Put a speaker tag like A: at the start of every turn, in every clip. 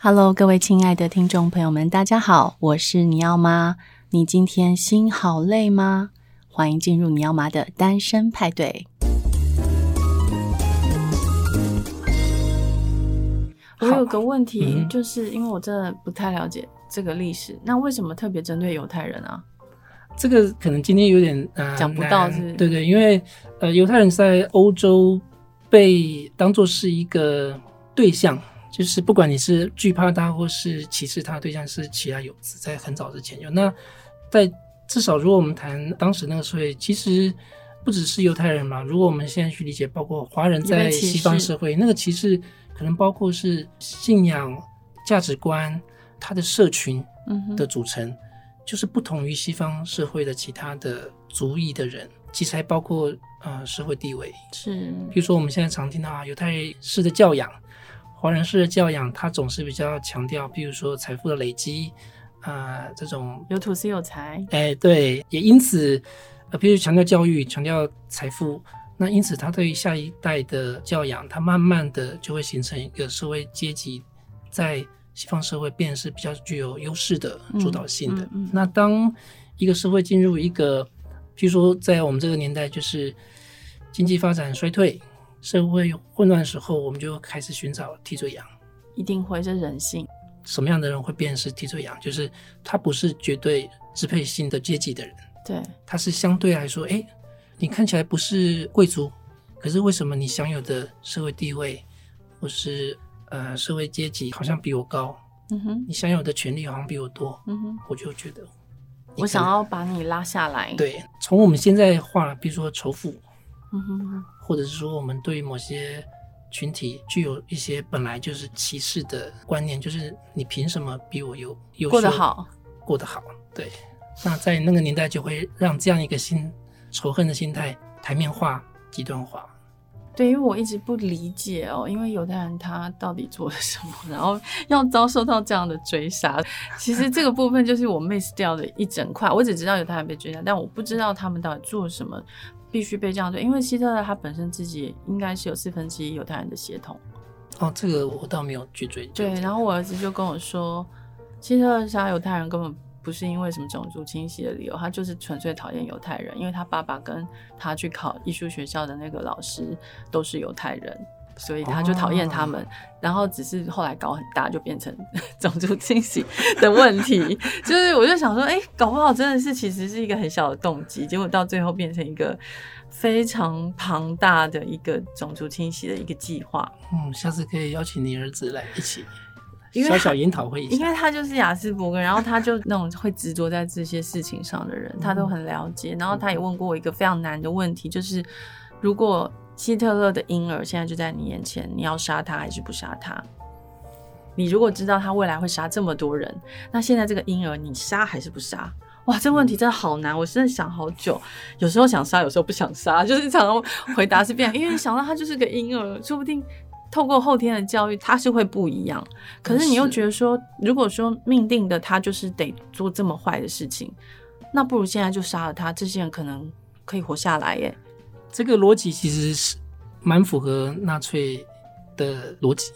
A: Hello，各位亲爱的听众朋友们，大家好，我是你要妈。你今天心好累吗？欢迎进入你要妈的单身派对。我有个问题，嗯、就是因为我真的不太了解这个历史，那为什么特别针对犹太人啊？
B: 这个可能今天有点呃
A: 讲不到是，是？
B: 对对，因为呃犹太人在欧洲被当做是一个对象。就是不管你是惧怕他或是歧视他，对象是其他有子，在很早之前有。那在至少，如果我们谈当时那个社会，其实不只是犹太人嘛。如果我们现在去理解，包括华人在西方社会，那个歧视可能包括是信仰、价值观、他的社群的组成，嗯、就是不同于西方社会的其他的族裔的人，其实还包括呃社会地位。
A: 是，
B: 比如说我们现在常听到啊，犹太式的教养。华人式的教养，他总是比较强调，比如说财富的累积，啊、呃，这种
A: 有土是有财，
B: 哎、欸，对，也因此，呃，比如强调教育，强调财富，那因此他对于下一代的教养，他慢慢的就会形成一个社会阶级，在西方社会变是比较具有优势的主导性的。嗯嗯嗯、那当一个社会进入一个，譬如说在我们这个年代，就是经济发展衰退。社会混乱的时候，我们就开始寻找替罪羊，
A: 一定会是人性。
B: 什么样的人会变成是替罪羊？就是他不是绝对支配性的阶级的人，
A: 对，
B: 他是相对来说，哎，你看起来不是贵族，可是为什么你享有的社会地位或是呃社会阶级好像比我高？嗯哼，你享有的权利好像比我多，嗯哼，我就觉得
A: 我想要把你拉下来。
B: 对，从我们现在话，比如说仇富。嗯哼，或者是说，我们对于某些群体具有一些本来就是歧视的观念，就是你凭什么比我有优秀？
A: 过得好，
B: 过得好，对。那在那个年代，就会让这样一个心仇恨的心态台面化、极端化。
A: 对，因为我一直不理解哦，因为犹太人他到底做了什么，然后要遭受到这样的追杀。其实这个部分就是我 miss 掉的一整块。我只知道犹太人被追杀，但我不知道他们到底做了什么。必须被这样对，因为希特勒他本身自己应该是有四分之一犹太人的血统。
B: 哦，这个我倒没有去追究。
A: 对，然后我儿子就跟我说，希特勒杀犹太人根本不是因为什么种族清洗的理由，他就是纯粹讨厌犹太人，因为他爸爸跟他去考艺术学校的那个老师都是犹太人。所以他就讨厌他们，哦、然后只是后来搞很大，就变成 种族清洗的问题。就是我就想说，哎、欸，搞不好真的是其实是一个很小的动机，结果到最后变成一个非常庞大的一个种族清洗的一个计划。
B: 嗯，下次可以邀请你儿子来一起小小研讨会一下，
A: 因为他就是雅斯伯格，然后他就那种会执着在这些事情上的人，他都很了解。然后他也问过我一个非常难的问题，就是如果。希特勒的婴儿现在就在你眼前，你要杀他还是不杀他？你如果知道他未来会杀这么多人，那现在这个婴儿你杀还是不杀？哇，这问题真的好难，我真的想好久。有时候想杀，有时候不想杀，就是常常回答是变，因为你想到他就是个婴儿，说不定透过后天的教育他是会不一样。可是你又觉得说，如果说命定的他就是得做这么坏的事情，那不如现在就杀了他，这些人可能可以活下来耶。
B: 这个逻辑其实是蛮符合纳粹的逻辑。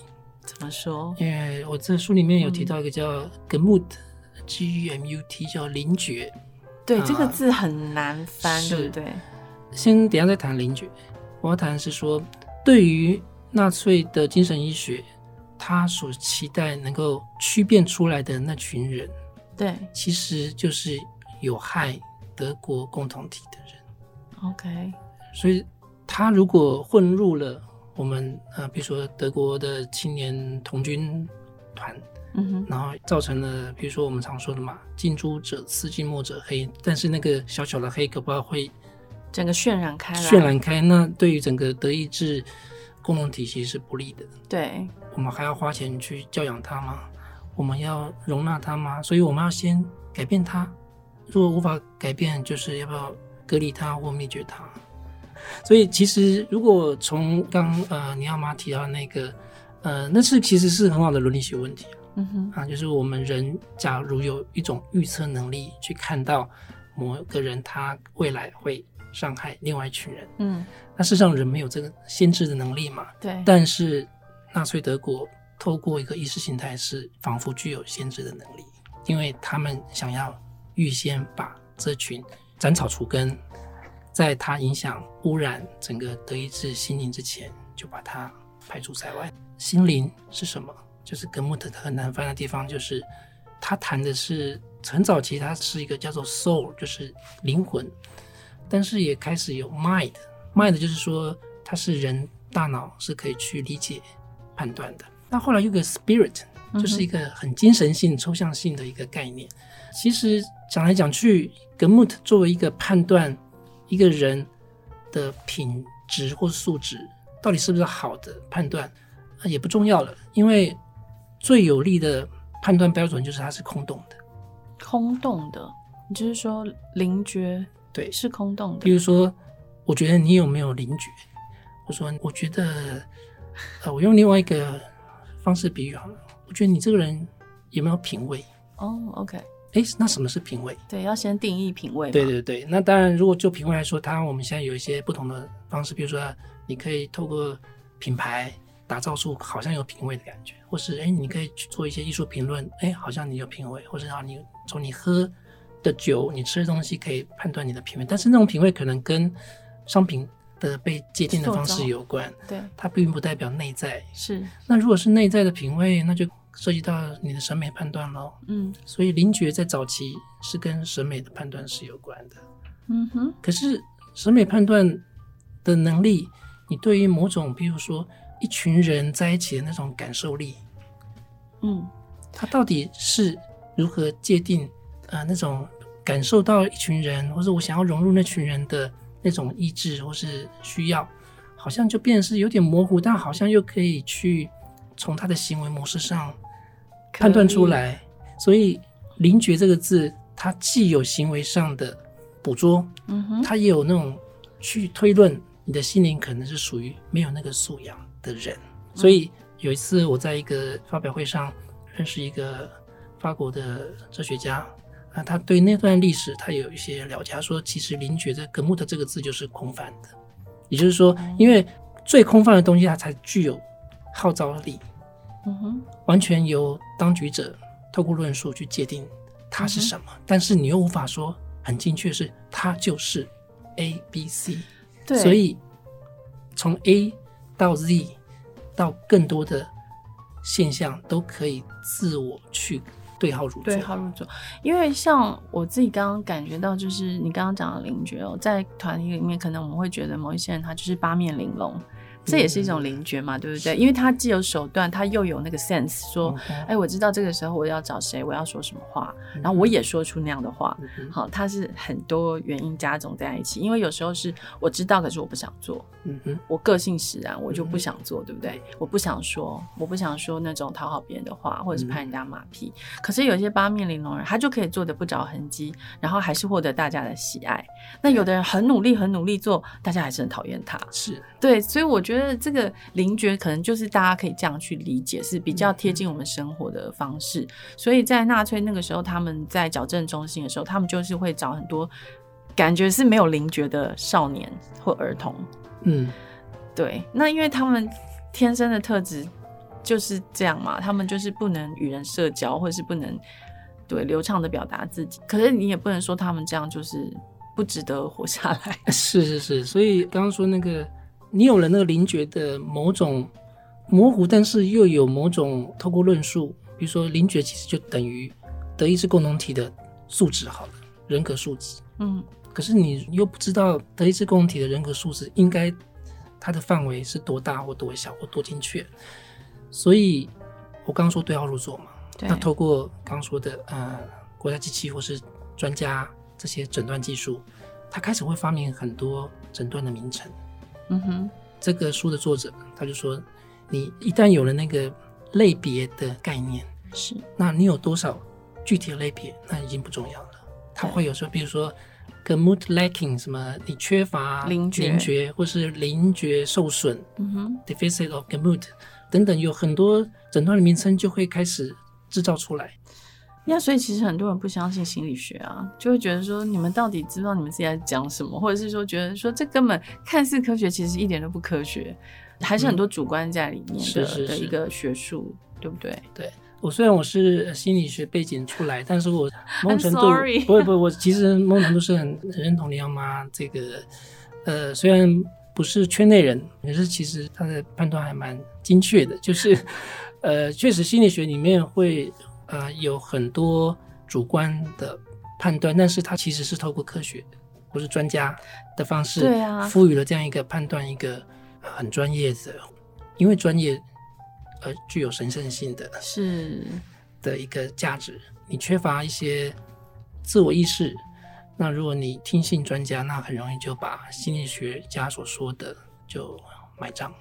A: 怎么说？
B: 因为我这书里面有提到一个叫 Gemut，G U M U T，叫灵觉。
A: 对，啊、这个字很难翻，是对不对？
B: 先等下再谈灵觉。我要谈的是说，对于纳粹的精神医学，他所期待能够区辨出来的那群人，
A: 对，
B: 其实就是有害德国共同体的人。
A: OK。
B: 所以，他如果混入了我们呃，比如说德国的青年童军团，嗯哼，然后造成了比如说我们常说的嘛，近朱者赤，近墨者黑。但是那个小小的黑，可不知道会
A: 整个渲染开来，
B: 渲染开，那对于整个德意志共同体系是不利的。
A: 对，
B: 我们还要花钱去教养他吗？我们要容纳他吗？所以我们要先改变他。如果无法改变，就是要不要隔离他或灭绝他？所以，其实如果从刚呃尼奥妈提到那个呃，那是其实是很好的伦理学问题，嗯哼。啊，就是我们人假如有一种预测能力，去看到某个人他未来会伤害另外一群人，嗯，那事实上人没有这个先知的能力嘛，
A: 对。
B: 但是纳粹德国透过一个意识形态是仿佛具有先知的能力，因为他们想要预先把这群斩草除根，在它影响污染整个德意志心灵之前，就把它排除在外。心灵是什么？就是格穆特很难翻的地方，就是他谈的是很早期，它是一个叫做 soul，就是灵魂，但是也开始有 mind，mind 就是说它是人大脑是可以去理解判断的。那后来有个 spirit，就是一个很精神性、抽象性的一个概念。其实讲来讲去，格穆特作为一个判断一个人的品质或素质到底是不是好的判断，也不重要了，因为。最有力的判断标准就是它是空洞的，
A: 空洞的，你就是说灵觉
B: 对
A: 是空洞的。
B: 比如说，我觉得你有没有灵觉？我说，我觉得，呃，我用另外一个方式比喻好了。我觉得你这个人有没有品味？
A: 哦，OK，
B: 哎，那什么是品味？
A: 对，要先定义品味。
B: 对对对，那当然，如果就品味来说，它我们现在有一些不同的方式，比如说，你可以透过品牌。打造出好像有品味的感觉，或是哎，你可以去做一些艺术评论，哎，好像你有品味，或者让你从你喝的酒、你吃的东西可以判断你的品味。但是那种品味可能跟商品的被界定的方式有关，
A: 对，
B: 它并不代表内在。
A: 是。
B: 那如果是内在的品味，那就涉及到你的审美判断喽。嗯。所以灵觉在早期是跟审美的判断是有关的。
A: 嗯哼。
B: 可是审美判断的能力，你对于某种，比如说。一群人在一起的那种感受力，
A: 嗯，
B: 他到底是如何界定？呃，那种感受到一群人，或者我想要融入那群人的那种意志或是需要，好像就变成是有点模糊，但好像又可以去从他的行为模式上判断出来。所以“灵觉”这个字，它既有行为上的捕捉，
A: 嗯哼，
B: 它也有那种去推论你的心灵可能是属于没有那个素养的人，所以有一次我在一个发表会上认识一个法国的哲学家啊，他对那段历史他有一些了解。他说，其实灵觉的格木特这个字就是空泛的，也就是说，因为最空泛的东西它才具有号召力，
A: 嗯哼，
B: 完全由当局者透过论述去界定它是什么，但是你又无法说很精确是它就是 A B C，
A: 对，
B: 所以从 A。到 Z，到更多的现象都可以自我去对号入座。
A: 对号入座，因为像我自己刚刚感觉到，就是你刚刚讲的灵觉哦，在团体里面，可能我们会觉得某一些人他就是八面玲珑。这也是一种灵觉嘛，对不对？因为他既有手段，他又有那个 sense，说，哎，我知道这个时候我要找谁，我要说什么话，然后我也说出那样的话。好，他是很多原因加总在一起。因为有时候是我知道，可是我不想做。
B: 嗯哼，
A: 我个性使然，我就不想做，对不对？我不想说，我不想说那种讨好别人的话，或者是拍人家马屁。可是有些八面玲珑人，他就可以做的不着痕迹，然后还是获得大家的喜爱。那有的人很努力，很努力做，大家还是很讨厌他。
B: 是
A: 对，所以我觉得。觉得这个灵觉可能就是大家可以这样去理解，是比较贴近我们生活的方式。嗯、所以在纳粹那个时候，他们在矫正中心的时候，他们就是会找很多感觉是没有灵觉的少年或儿童。
B: 嗯，
A: 对。那因为他们天生的特质就是这样嘛，他们就是不能与人社交，或者是不能对流畅的表达自己。可是你也不能说他们这样就是不值得活下来。
B: 是是是，所以刚刚说那个。你有了那个灵觉的某种模糊，但是又有某种透过论述，比如说灵觉其实就等于德意志共同体的素质好了，人格素质。
A: 嗯，
B: 可是你又不知道德意志共同体的人格素质应该它的范围是多大或多小或多精确，所以我刚刚说对号入座嘛，
A: 对，
B: 那透过刚刚说的呃国家机器或是专家这些诊断技术，他开始会发明很多诊断的名称。
A: 嗯哼，
B: 这个书的作者他就说，你一旦有了那个类别的概念，
A: 是，
B: 那你有多少具体的类别，那已经不重要了。他会有时候，比如说，Gemut lacking 什么，你缺乏灵觉，或是灵觉受损，
A: 嗯哼
B: ，deficit of Gemut 等等，有很多诊断的名称就会开始制造出来。
A: 那所以其实很多人不相信心理学啊，就会觉得说，你们到底知道你们自己在讲什么，或者是说觉得说这根本看似科学，其实一点都不科学。还是很多主观在里面的
B: 是是是
A: 的一个学术，对不对？
B: 对。我虽然我是心理学背景出来，但是我某种程度 不会不会，我其实某种程度是很很认同林阳妈这个，呃，虽然不是圈内人，可是其实他的判断还蛮精确的，就是，呃，确实心理学里面会呃有很多主观的判断，但是它其实是透过科学或是专家的方式，
A: 对啊，
B: 赋予了这样一个判断，一个很专业的，因为专业。而具有神圣性的，
A: 是
B: 的一个价值。你缺乏一些自我意识，那如果你听信专家，那很容易就把心理学家所说的就买账，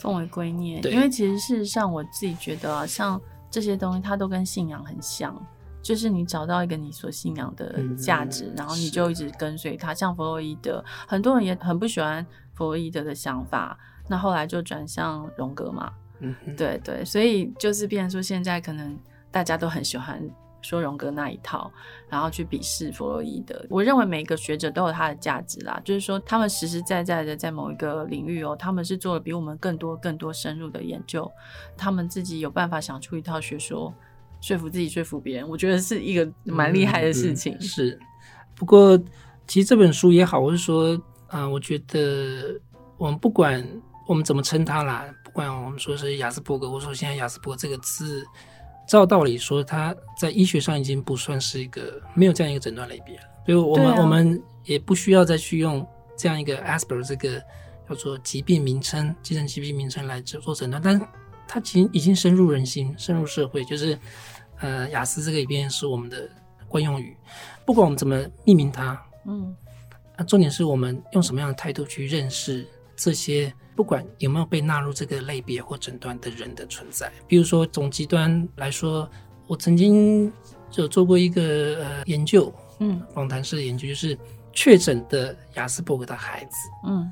A: 奉为圭臬。因为其实事实上，我自己觉得啊，像这些东西，它都跟信仰很像，就是你找到一个你所信仰的价值，嗯，然后你就一直跟随它。像弗洛伊德，很多人也很不喜欢弗洛伊德的想法，那后来就转向荣格嘛。
B: 嗯，
A: 对对，所以就是变成说，现在可能大家都很喜欢说荣格那一套，然后去鄙视弗洛伊德。我认为每一个学者都有他的价值啦，就是说他们实实在在的在某一个领域哦，他们是做了比我们更多更多深入的研究，他们自己有办法想出一套学说，说服自己，说服别人。我觉得是一个蛮厉害的事情。
B: 嗯嗯、是，不过其实这本书也好，我是说啊、呃，我觉得我们不管我们怎么称它啦。不管我们说是雅斯伯格，或者说现在雅斯伯格这个字，照道理说，它在医学上已经不算是一个没有这样一个诊断类别了。所以我们、啊、我们也不需要再去用这样一个 Asperger 这个叫做疾病名称、精神疾病名称来做诊断。但是它其实已经深入人心、深入社会，就是呃，雅思这个里边是我们的惯用语，不管我们怎么命名它，嗯，那重点是我们用什么样的态度去认识这些。不管有没有被纳入这个类别或诊断的人的存在，比如说总极端来说，我曾经有做过一个呃研究，嗯，访谈式的研究，就是确诊的亚斯伯格的孩子，嗯，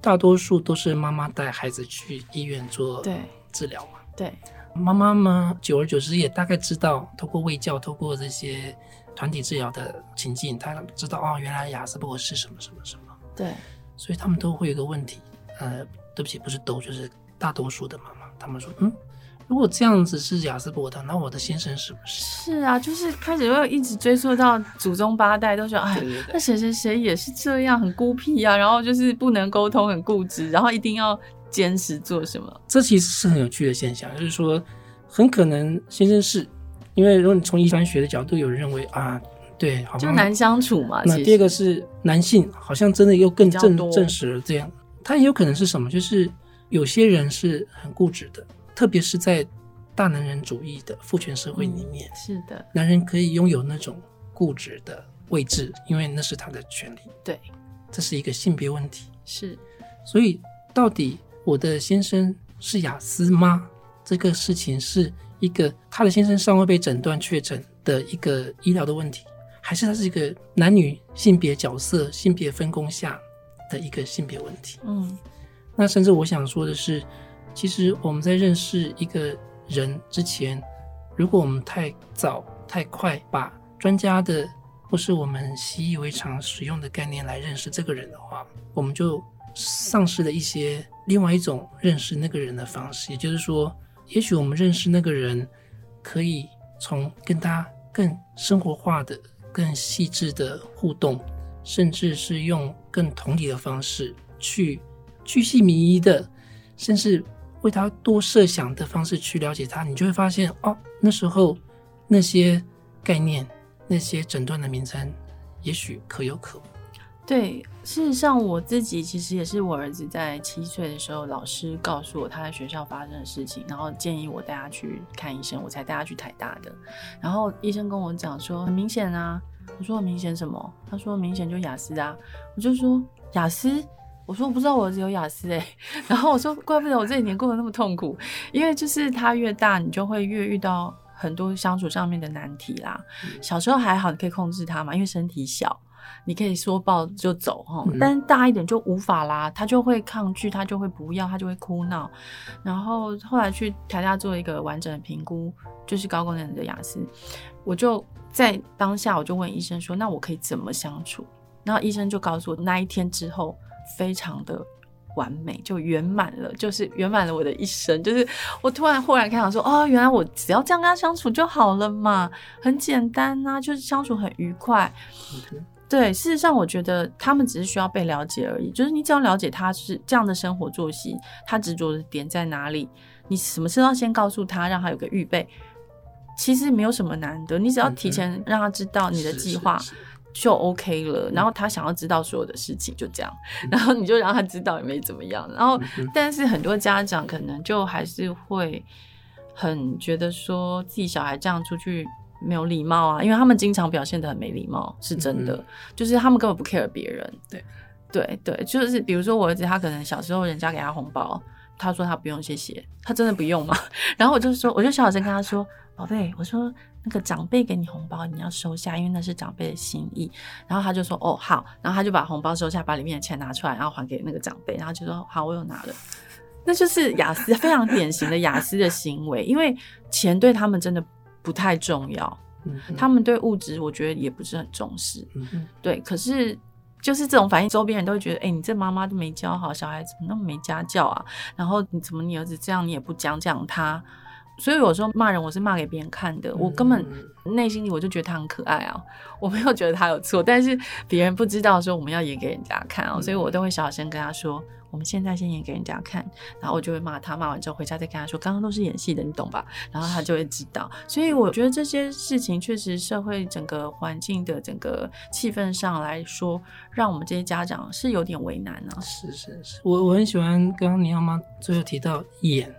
B: 大多数都是妈妈带孩子去医院做对治疗嘛，对，妈妈嘛，久而久之也大概知道，透过喂教，透过这些团体治疗的情境，他知道哦，原来亚斯伯格是什么什么什么，对，所以他们都会有一个问题，呃。对不起，不是都，就是大多数的妈妈，他们说，嗯，如果这样子是雅斯伯的，那我的先生是不是？
A: 是啊，就是开始会一直追溯到祖宗八代，都说，哎，那谁谁谁也是这样，很孤僻啊，然后就是不能沟通，很固执，然后一定要坚持做什么。
B: 这其实是很有趣的现象，就是说，很可能先生是因为，如果你从遗传学的角度，有人认为啊，对，
A: 就难相处嘛。
B: 那第二个是男性，好像真的又更证证实了这样。他也有可能是什么？就是有些人是很固执的，特别是在大男人主义的父权社会里面。
A: 嗯，是的，
B: 男人可以拥有那种固执的位置，因为那是他的权利。
A: 对，
B: 这是一个性别问题。
A: 是，
B: 所以到底我的先生是雅思吗？这个事情是一个他的先生尚未被诊断确诊的一个医疗的问题，还是他是一个男女性别角色、性别分工下的一个性别问题，嗯，那甚至我想说的是，其实我们在认识一个人之前，如果我们太早、太快把专家的或是我们习以为常使用的概念来认识这个人的话，我们就丧失了一些另外一种认识那个人的方式。也就是说，也许我们认识那个人，可以从跟他更生活化的、更细致的互动。甚至是用更同理的方式去去细迷的，甚至为他多设想的方式去了解他，你就会发现哦，那时候那些概念、那些诊断的名称，也许可有可无。
A: 对，事实上我自己其实也是我儿子在七岁的时候，老师告诉我他在学校发生的事情，然后建议我带他去看医生，我才带他去台大的。然后医生跟我讲说，很明显啊。我说明显什么？他说明显就雅思啊！我就说雅思，我说我不知道我儿子有雅思哎。然后我说怪不得我这几年过得那么痛苦，因为就是他越大，你就会越遇到很多相处上面的难题啦。小时候还好，你可以控制他嘛，因为身体小，你可以说抱就走哈。但是大一点就无法啦，他就会抗拒，他就会不要，他就会哭闹。然后后来去台大做一个完整的评估，就是高功能的雅思，我就。在当下，我就问医生说：“那我可以怎么相处？”然后医生就告诉我，那一天之后非常的完美，就圆满了，就是圆满了我的一生。就是我突然忽然开朗说，哦，原来我只要这样跟他相处就好了嘛，很简单呐、啊，就是相处很愉快。嗯对，事实上，我觉得他们只是需要被了解而已。就是你只要了解他是这样的生活作息，他执着的点在哪里，你什么事都要先告诉他，让他有个预备。其实没有什么难的，你只要提前让他知道你的计划就 OK 了。然后他想要知道所有的事情，就这样，然后你就让他知道也没怎么样。然后，但是很多家长可能就还是会很觉得说自己小孩这样出去。没有礼貌啊，因为他们经常表现的很没礼貌，是真的。嗯、就是他们根本不 care 别人。对，对，对，就是比如说我儿子，他可能小时候人家给他红包，他说他不用谢谢，他真的不用吗？然后我就说，我就小声跟他说，宝贝，我说那个长辈给你红包，你要收下，因为那是长辈的心意。然后他就说，哦，好。然后他就把红包收下，把里面的钱拿出来，然后还给那个长辈。然后就说，好，我有拿了。那就是雅思非常典型的雅思的行为，因为钱对他们真的。不太重要，嗯、他们对物质我觉得也不是很重视，嗯、哼对。可是就是这种反应，周边人都会觉得，哎、欸，你这妈妈都没教好小孩，怎么那么没家教啊？然后你怎么你儿子这样，你也不讲讲他？所以有时候骂人，我是骂给别人看的，我根本内心里我就觉得他很可爱啊，我没有觉得他有错，但是别人不知道说我们要演给人家看啊，所以我都会小声跟他说。我们现在先演给人家看，然后我就会骂他，骂完之后回家再跟他说，刚刚都是演戏的，你懂吧？然后他就会知道。所以我觉得这些事情确实社会整个环境的整个气氛上来说，让我们这些家长是有点为难啊。
B: 是是是，我我很喜欢刚刚你妈妈最后提到演，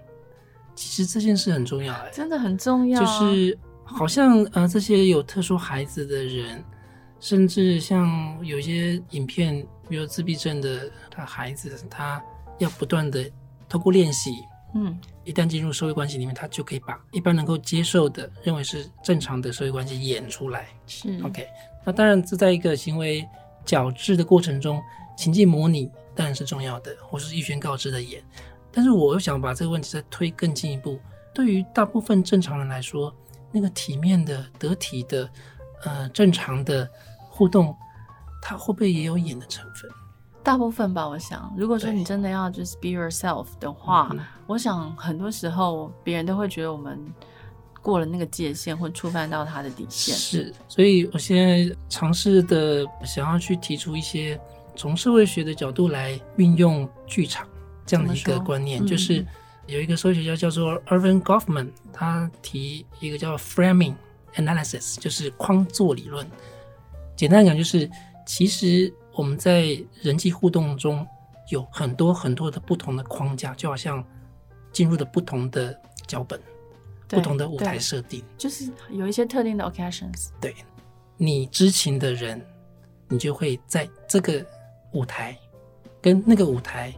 B: 其实这件事很重要哎，
A: 真的很重要啊。
B: 就是好像呃这些有特殊孩子的人，甚至像有些影片。比如自闭症的他孩子，他要不断的透过练习，嗯，一旦进入社会关系里面，他就可以把一般能够接受的、认为是正常的社会关系演出来。
A: 是
B: OK，那当然这在一个行为矫治的过程中，情境模拟当然是重要的，或是预先告知的演。但是我又想把这个问题再推更进一步，对于大部分正常人来说，那个体面的、得体的、呃正常的互动。他会不会也有演的成分？
A: 大部分吧，我想。如果说你真的要就是 be yourself 的话，我想很多时候别人都会觉得我们过了那个界限，或触犯到他的底线。
B: 是，所以我现在尝试的想要去提出一些从社会学的角度来运用剧场这样的一个观念，就是有一个社会学家叫做 Irving Goffman，他提一个叫 framing analysis，就是框座理论。简单讲就是。其实我们在人际互动中有很多很多的不同的框架，就好像进入了不同的脚本、不同的舞台设定，
A: 就是有一些特定的 occasions。
B: 对，你知情的人，你就会在这个舞台跟那个舞台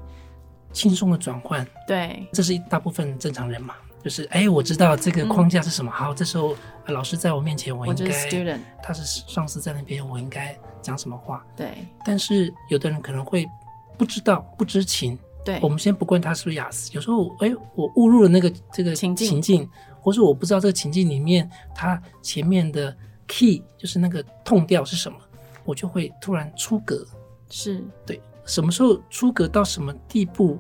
B: 轻松的转换。
A: 对，
B: 这是一大部分正常人嘛。就是哎，我知道这个框架是什么。嗯、好，这时候老师在我面前，我应该，是他是上司在那边，我应该讲什么话？
A: 对。
B: 但是有的人可能会不知道、不知情。
A: 对。
B: 我们先不管他是不是雅思，有时候哎，我误入了那个这个情境，情境或者我不知道这个情境里面他前面的 key 就是那个痛调是什么，我就会突然出格。
A: 是。
B: 对。什么时候出格到什么地步？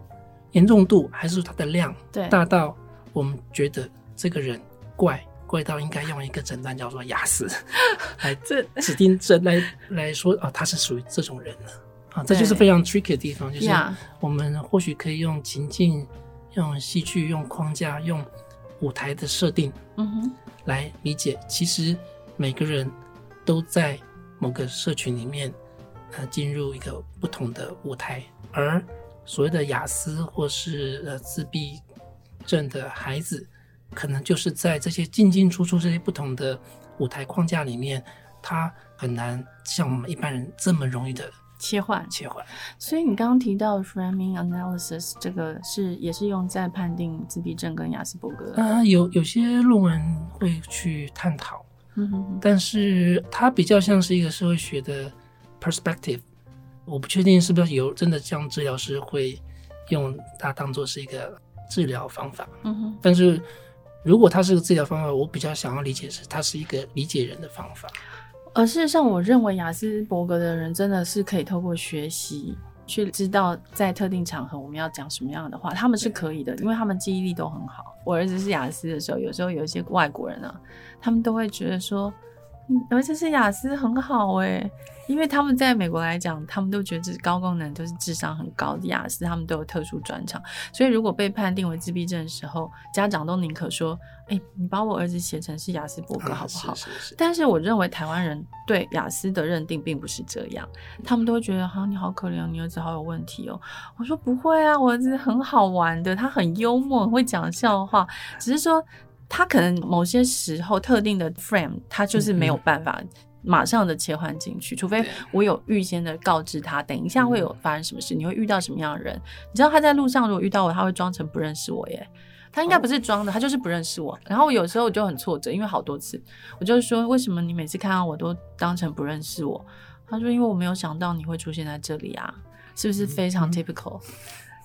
B: 严重度还是它的量？
A: 对。
B: 大到。我们觉得这个人怪怪到应该用一个诊断叫做雅斯 来这指定这来来说啊，他是属于这种人了啊，这就是非常 tricky 的地方，就是我们或许可以用情境、用戏剧、用框架、用舞台的设定，嗯哼，来理解。其实每个人都在某个社群里面，呃，进入一个不同的舞台，而所谓的雅思或是呃自闭。症的孩子，可能就是在这些进进出出这些不同的舞台框架里面，他很难像我们一般人这么容易的
A: 切换
B: 切换。
A: 所以你刚刚提到 framing analysis 这个是也是用在判定自闭症跟雅斯伯格
B: 啊、呃，有有些论文会去探讨，嗯哼哼，但是它比较像是一个社会学的 perspective，我不确定是不是有真的这样治疗师会用它当做是一个。治疗方法，嗯哼，但是如果它是个治疗方法，我比较想要理解是它是一个理解人的方法。
A: 而事实上，我认为雅斯伯格的人真的是可以透过学习去知道在特定场合我们要讲什么样的话，他们是可以的，因为他们记忆力都很好。我儿子是雅思的时候，有时候有一些外国人啊，他们都会觉得说，儿子是雅思很好哎、欸。因为他们在美国来讲，他们都觉得这高功能都是智商很高的雅思，他们都有特殊专长。所以如果被判定为自闭症的时候，家长都宁可说：“哎、欸，你把我儿子写成是雅思伯格好不好？”嗯、是是是，但是我认为台湾人对雅思的认定并不是这样，他们都会觉得：“哈，你好可怜，你儿子好有问题哦。”我说：“不会啊，我儿子很好玩的，他很幽默，很会讲笑话，只是说他可能某些时候特定的 frame，他就是没有办法。嗯”马上的切换进去，除非我有预先的告知他，等一下会有发生什么事，你会遇到什么样的人？你知道他在路上如果遇到我，他会装成不认识我耶。他应该不是装的，他就是不认识我。然后我有时候我就很挫折，因为好多次，我就是说，为什么你每次看到我都当成不认识我？他说，因为我没有想到你会出现在这里啊，是不是非常 typical？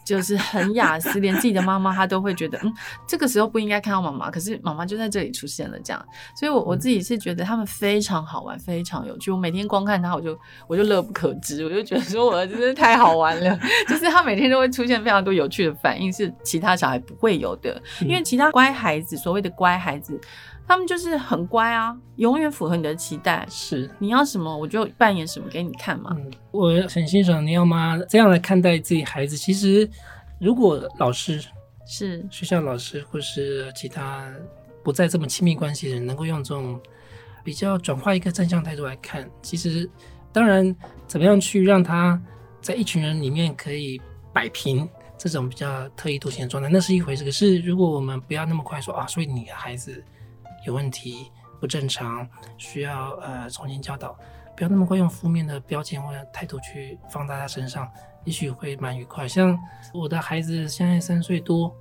A: 就是很雅思，连自己的妈妈她都会觉得，嗯，这个时候不应该看到妈妈，可是妈妈就在这里出现了，这样，所以我，我我自己是觉得他们非常好玩，非常有趣。我每天光看他，我就我就乐不可支，我就觉得说我儿子真的太好玩了，就是他每天都会出现非常多有趣的反应，是其他小孩不会有的，因为其他乖孩子，所谓的乖孩子。他们就是很乖啊，永远符合你的期待。是，你要什么我就扮演什么给你看嘛。
B: 嗯，我很欣赏你要妈这样来看待自己孩子。其实，如果老师是学校老师或是其他不再这么亲密关系的人，能够用这种比较转化一个正向态度来看，其实当然怎么样去让他在一群人里面可以摆平这种比较特异独行的状态，那是一回事。可是如果我们不要那么快说啊，所以你的孩子。有问题不正常，需要呃重新教导，不要那么快用负面的标签或者态度去放在他身上，也许会蛮愉快。像我的孩子现在三岁多，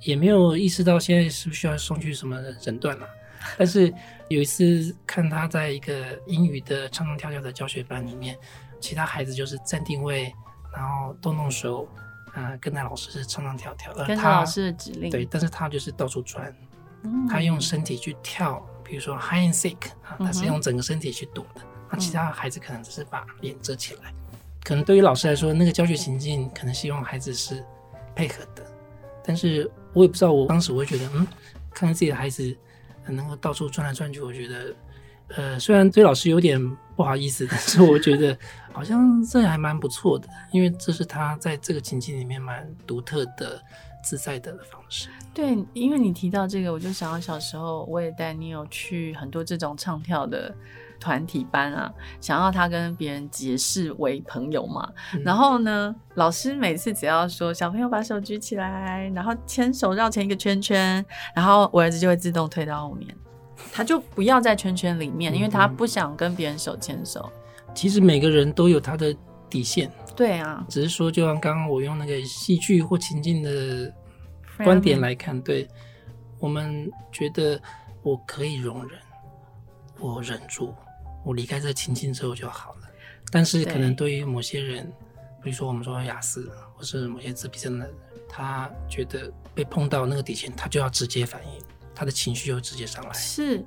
B: 也没有意识到现在是不是需要送去什么诊断了。但是有一次看他在一个英语的唱唱跳跳的教学班里面，其他孩子就是站定位，然后动动手，啊、呃，跟着老师是唱唱跳跳，
A: 跟着老师的指令。
B: 对，但是他就是到处转。他用身体去跳，比如说 high and seek 啊，他是用整个身体去躲的。那其他孩子可能只是把脸遮起来。可能对于老师来说，那个教学情境可能希望孩子是配合的。但是我也不知道，我当时我会觉得，嗯，看看自己的孩子能够到处转来转去，我觉得，呃，虽然对老师有点不好意思，但是我觉得好像这还蛮不错的，因为这是他在这个情境里面蛮独特的。自在的方式，
A: 对，因为你提到这个，我就想到小时候我也带 Neo 去很多这种唱跳的团体班啊，想要他跟别人结识为朋友嘛。嗯、然后呢，老师每次只要说小朋友把手举起来，然后牵手绕成一个圈圈，然后我儿子就会自动退到后面，他就不要在圈圈里面，因为他不想跟别人手牵手。
B: 其实每个人都有他的底线。
A: 对啊，
B: 只是说，就像刚刚我用那个戏剧或情境的观点来看，对，我们觉得我可以容忍，我忍住，我离开这情境之后就好了。但是可能对于某些人，比如说我们说雅思或是某些自闭症的人，他觉得被碰到那个底线，他就要直接反应，他的情绪就直接上来。
A: 是。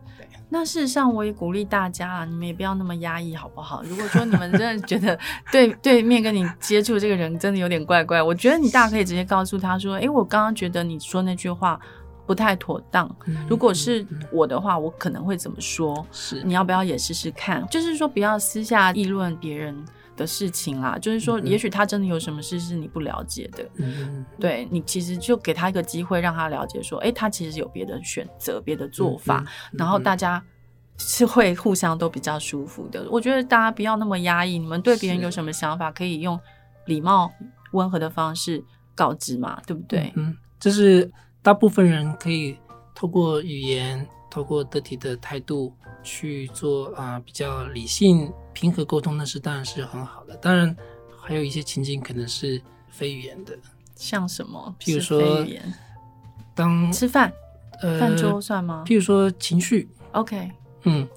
A: 那事实上，我也鼓励大家啊，你们也不要那么压抑，好不好？如果说你们真的觉得 对对面跟你接触这个人真的有点怪怪，我觉得你大可以直接告诉他说：“诶，我刚刚觉得你说那句话不太妥当。如果是我的话，我可能会怎么说？是你要不要也试试看？就是说，不要私下议论别人。”的事情啦，就是说，也许他真的有什么事是你不了解的，嗯、对你其实就给他一个机会，让他了解说，哎、欸，他其实有别的选择、别的做法，然后大家是会互相都比较舒服的。我觉得大家不要那么压抑，你们对别人有什么想法，可以用礼貌、温和的方式告知嘛，对不对？
B: 嗯，就是大部分人可以透过语言。透过得体的态度去做啊、呃，比较理性、平和沟通，那是当然是很好的。当然，还有一些情境可能是非语言的，
A: 像什么？
B: 譬如说，当
A: 吃饭，呃，饭桌算吗？
B: 譬如说情绪
A: ，OK，
B: 嗯，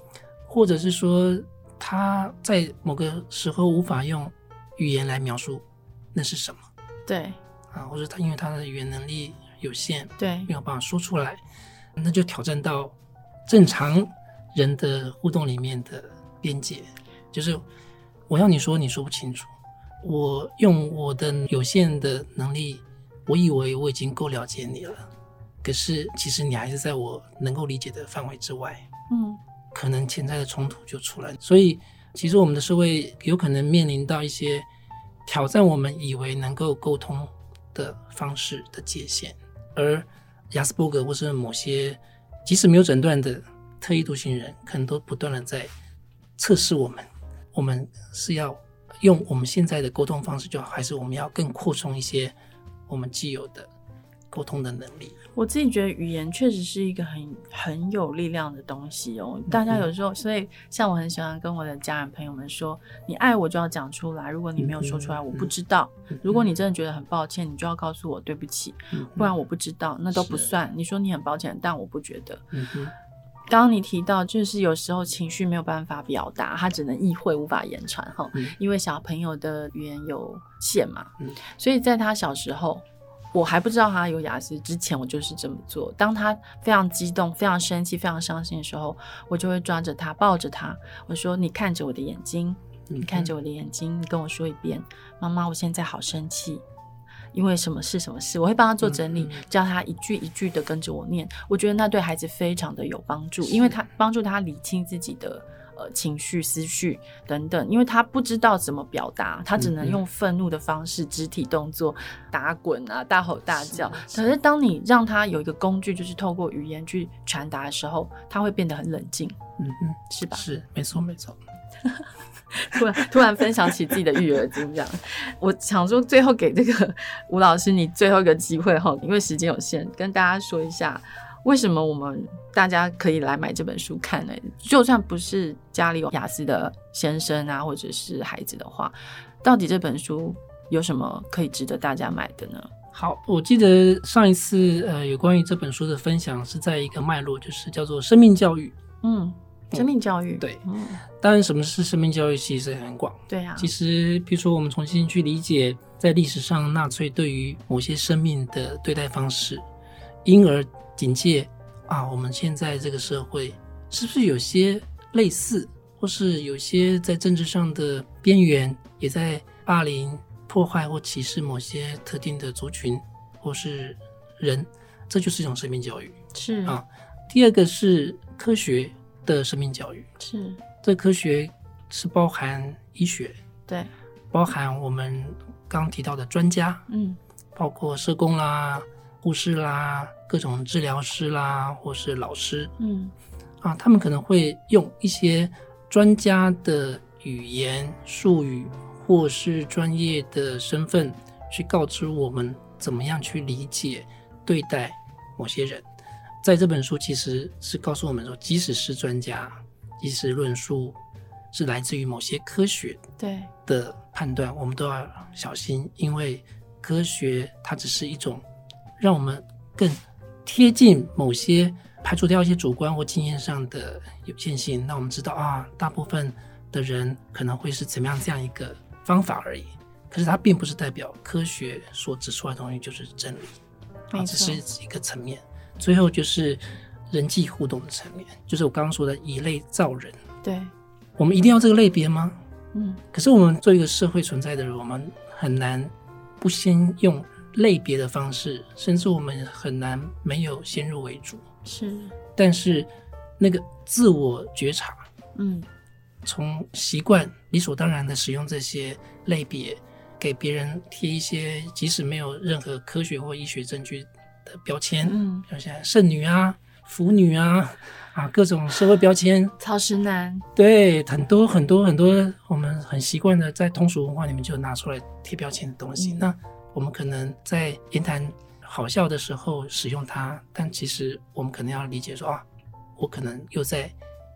B: 或者是说他在某个时候无法用语言来描述那是什么，
A: 对，
B: 啊，或者他因为他的语言能力有限，
A: 对，
B: 没有办法说出来，那就挑战到。正常人的互动里面的边界，就是我要你说，你说不清楚，我用我的有限的能力，我以为我已经够了解你了，可是其实你还是在我能够理解的范围之外。
A: 嗯，
B: 可能潜在的冲突就出来。所以，其实我们的社会有可能面临到一些挑战，我们以为能够沟通的方式的界限。而雅斯伯格或是某些即使没有诊断的特异独行人，可能都不断的在测试我们。我们是要用我们现在的沟通方式就好，还是我们要更扩充一些我们既有的沟通的能力？
A: 我自己觉得语言确实是一个很很有力量的东西哦。大家有时候，所以像我很喜欢跟我的家人朋友们说：“你爱我就要讲出来，如果你没有说出来，我不知道。如果你真的觉得很抱歉，你就要告诉我对不起，不然我不知道，那都不算。你说你很抱歉，但我不觉得。”刚刚你提到，就是有时候情绪没有办法表达，他只能意会无法言传哈，因为小朋友的语言有限嘛，所以在他小时候。我还不知道他有雅思之前，我就是这么做。当他非常激动、非常生气、非常伤心的时候，我就会抓着他，抱着他，我说：“你看着我的眼睛，你看着我的眼睛，你跟我说一遍，妈妈，我现在好生气，因为什么事？什么事？”我会帮他做整理，叫他一句一句的跟着我念。我觉得那对孩子非常的有帮助，因为他帮助他理清自己的。呃，情绪、思绪等等，因为他不知道怎么表达，他只能用愤怒的方式、肢体动作、打滚啊、大吼大叫。可是当你让他有一个工具，就是透过语言去传达的时候，他会变得很冷静。嗯嗯，是吧？
B: 是，没错没错。
A: 突然突然分享起自己的育儿经，这样，我想说最后给这个吴老师你最后一个机会哈，因为时间有限，跟大家说一下。为什么我们大家可以来买这本书看呢？就算不是家里有雅思的先生啊，或者是孩子的话，到底这本书有什么可以值得大家买的呢？
B: 好，我记得上一次呃有关于这本书的分享是在一个脉络，就是叫做生命教育。
A: 嗯，生命教育。嗯、
B: 对，嗯，当然什么是生命教育其实很广。
A: 对啊，
B: 其实比如说我们重新去理解在历史上纳粹对于某些生命的对待方式，因而。警戒啊！我们现在这个社会是不是有些类似，或是有些在政治上的边缘，也在霸凌、破坏或歧视某些特定的族群或是人？这就是一种生命教育。
A: 是啊。
B: 第二个是科学的生命教育。
A: 是。
B: 这科学是包含医学，
A: 对，
B: 包含我们刚提到的专家，
A: 嗯，
B: 包括社工啦。护士啦，各种治疗师啦，或是老师，
A: 嗯，
B: 啊，他们可能会用一些专家的语言术语，或是专业的身份，去告知我们怎么样去理解、对待某些人。在这本书，其实是告诉我们说，即使是专家，即使论述是来自于某些科学对的判断，我们都要小心，因为科学它只是一种。让我们更贴近某些，排除掉一些主观或经验上的有限性。那我们知道啊，大部分的人可能会是怎么样这样一个方法而已。可是它并不是代表科学所指出来的东西就是真理，啊，只是一个层面。最后就是人际互动的层面，就是我刚刚说的以类造人。
A: 对，
B: 我们一定要这个类别吗？
A: 嗯。
B: 可是我们做一个社会存在的人，我们很难不先用。类别的方式，甚至我们很难没有先入为主。
A: 是，
B: 但是那个自我觉察，
A: 嗯，
B: 从习惯理所当然的使用这些类别，给别人贴一些即使没有任何科学或医学证据的标签，
A: 嗯，
B: 像圣女啊、腐女啊，啊，各种社会标签，
A: 草食男，
B: 对，很多很多很多，我们很习惯的在通俗文化里面就拿出来贴标签的东西，嗯、那。我们可能在言谈好笑的时候使用它，但其实我们可能要理解说啊，我可能又在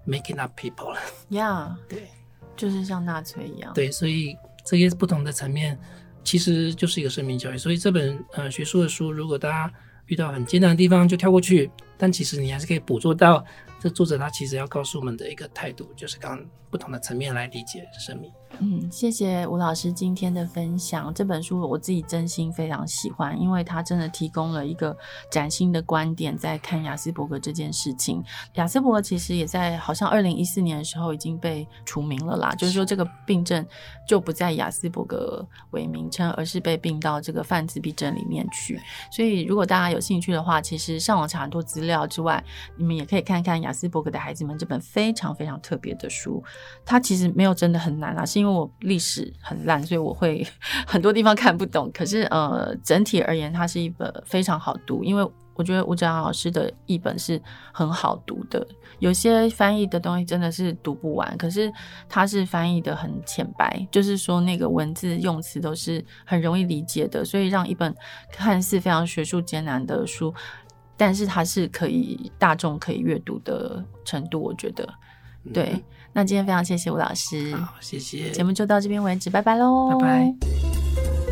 B: making up people 了。
A: Yeah，
B: 对，
A: 就是像纳粹一样。
B: 对，所以这些不同的层面，其实就是一个生命教育。所以这本呃学术的书，如果大家遇到很艰难的地方，就跳过去，但其实你还是可以捕捉到这作者他其实要告诉我们的一个态度，就是刚不同的层面来理解生命。
A: 嗯，谢谢吴老师今天的分享。这本书我自己真心非常喜欢，因为它真的提供了一个崭新的观点，在看雅斯伯格这件事情。雅斯伯格其实也在好像二零一四年的时候已经被除名了啦，就是说这个病症就不在雅斯伯格为名称，而是被并到这个泛自闭症里面去。所以如果大家有兴趣的话，其实上网查很多资料之外，你们也可以看看雅斯伯格的孩子们这本非常非常特别的书。它其实没有真的很难啊，是因为我历史很烂，所以我会 很多地方看不懂。可是呃，整体而言，它是一本非常好读，因为我觉得吴哲阳老师的译本是很好读的。有些翻译的东西真的是读不完，可是它是翻译的很浅白，就是说那个文字用词都是很容易理解的，所以让一本看似非常学术艰难的书，但是它是可以大众可以阅读的程度，我觉得对。那今天非常谢谢吴老师，
B: 好，谢谢。
A: 节目就到这边为止，拜拜喽，
B: 拜拜。